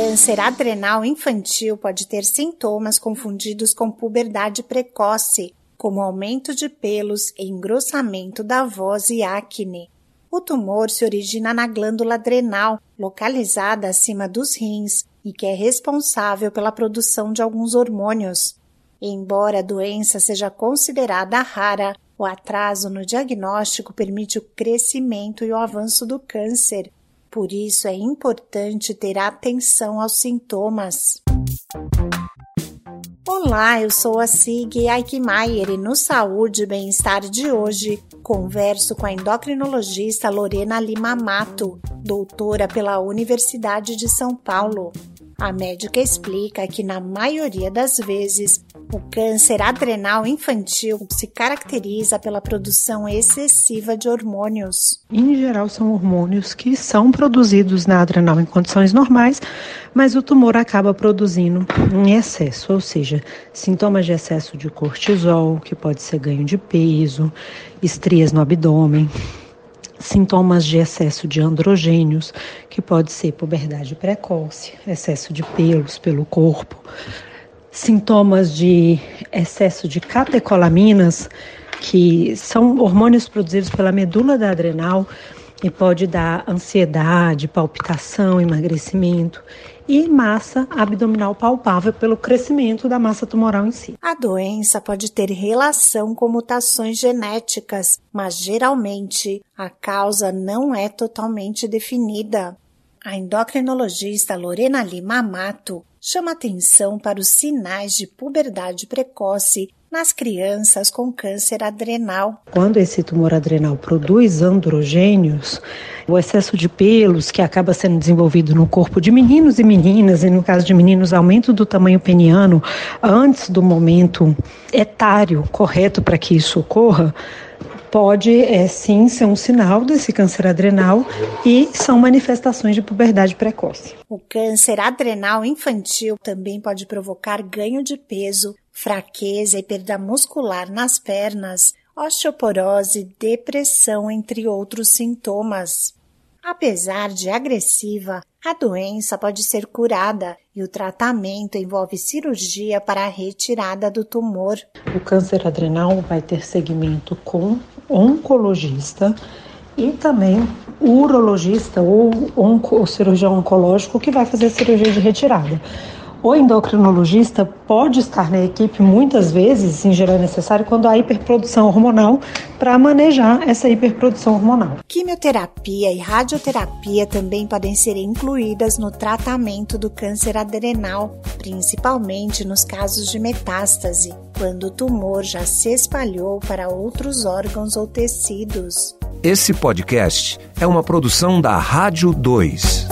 câncer adrenal infantil pode ter sintomas confundidos com puberdade precoce, como aumento de pelos, engrossamento da voz e acne. O tumor se origina na glândula adrenal, localizada acima dos rins, e que é responsável pela produção de alguns hormônios. Embora a doença seja considerada rara, o atraso no diagnóstico permite o crescimento e o avanço do câncer. Por isso é importante ter atenção aos sintomas. Olá, eu sou a Sig Aikmaier e no Saúde e Bem-Estar de hoje converso com a endocrinologista Lorena Lima Mato, doutora pela Universidade de São Paulo. A médica explica que, na maioria das vezes, o câncer adrenal infantil se caracteriza pela produção excessiva de hormônios. Em geral, são hormônios que são produzidos na adrenal em condições normais, mas o tumor acaba produzindo em excesso, ou seja, sintomas de excesso de cortisol, que pode ser ganho de peso, estrias no abdômen, sintomas de excesso de androgênios, que pode ser puberdade precoce, excesso de pelos pelo corpo, sintomas de excesso de catecolaminas, que são hormônios produzidos pela medula da adrenal e pode dar ansiedade, palpitação, emagrecimento e massa abdominal palpável pelo crescimento da massa tumoral em si. A doença pode ter relação com mutações genéticas, mas geralmente a causa não é totalmente definida. A endocrinologista Lorena Lima Mato chama atenção para os sinais de puberdade precoce nas crianças com câncer adrenal. Quando esse tumor adrenal produz androgênios, o excesso de pelos que acaba sendo desenvolvido no corpo de meninos e meninas, e no caso de meninos, aumento do tamanho peniano antes do momento etário correto para que isso ocorra, pode é, sim ser um sinal desse câncer adrenal e são manifestações de puberdade precoce. O câncer adrenal infantil também pode provocar ganho de peso, fraqueza e perda muscular nas pernas, osteoporose, depressão, entre outros sintomas. Apesar de agressiva, a doença pode ser curada e o tratamento envolve cirurgia para a retirada do tumor. O câncer adrenal vai ter segmento com oncologista e também urologista ou, onco, cirurgião oncológico que vai fazer cirurgia de retirada. O endocrinologista pode estar na equipe muitas vezes, em geral é necessário, quando há hiperprodução hormonal, para manejar essa hiperprodução hormonal. Quimioterapia e radioterapia também podem ser incluídas no tratamento do câncer adrenal, principalmente nos casos de metástase, quando o tumor já se espalhou para outros órgãos ou tecidos. Esse podcast é uma produção da Rádio 2.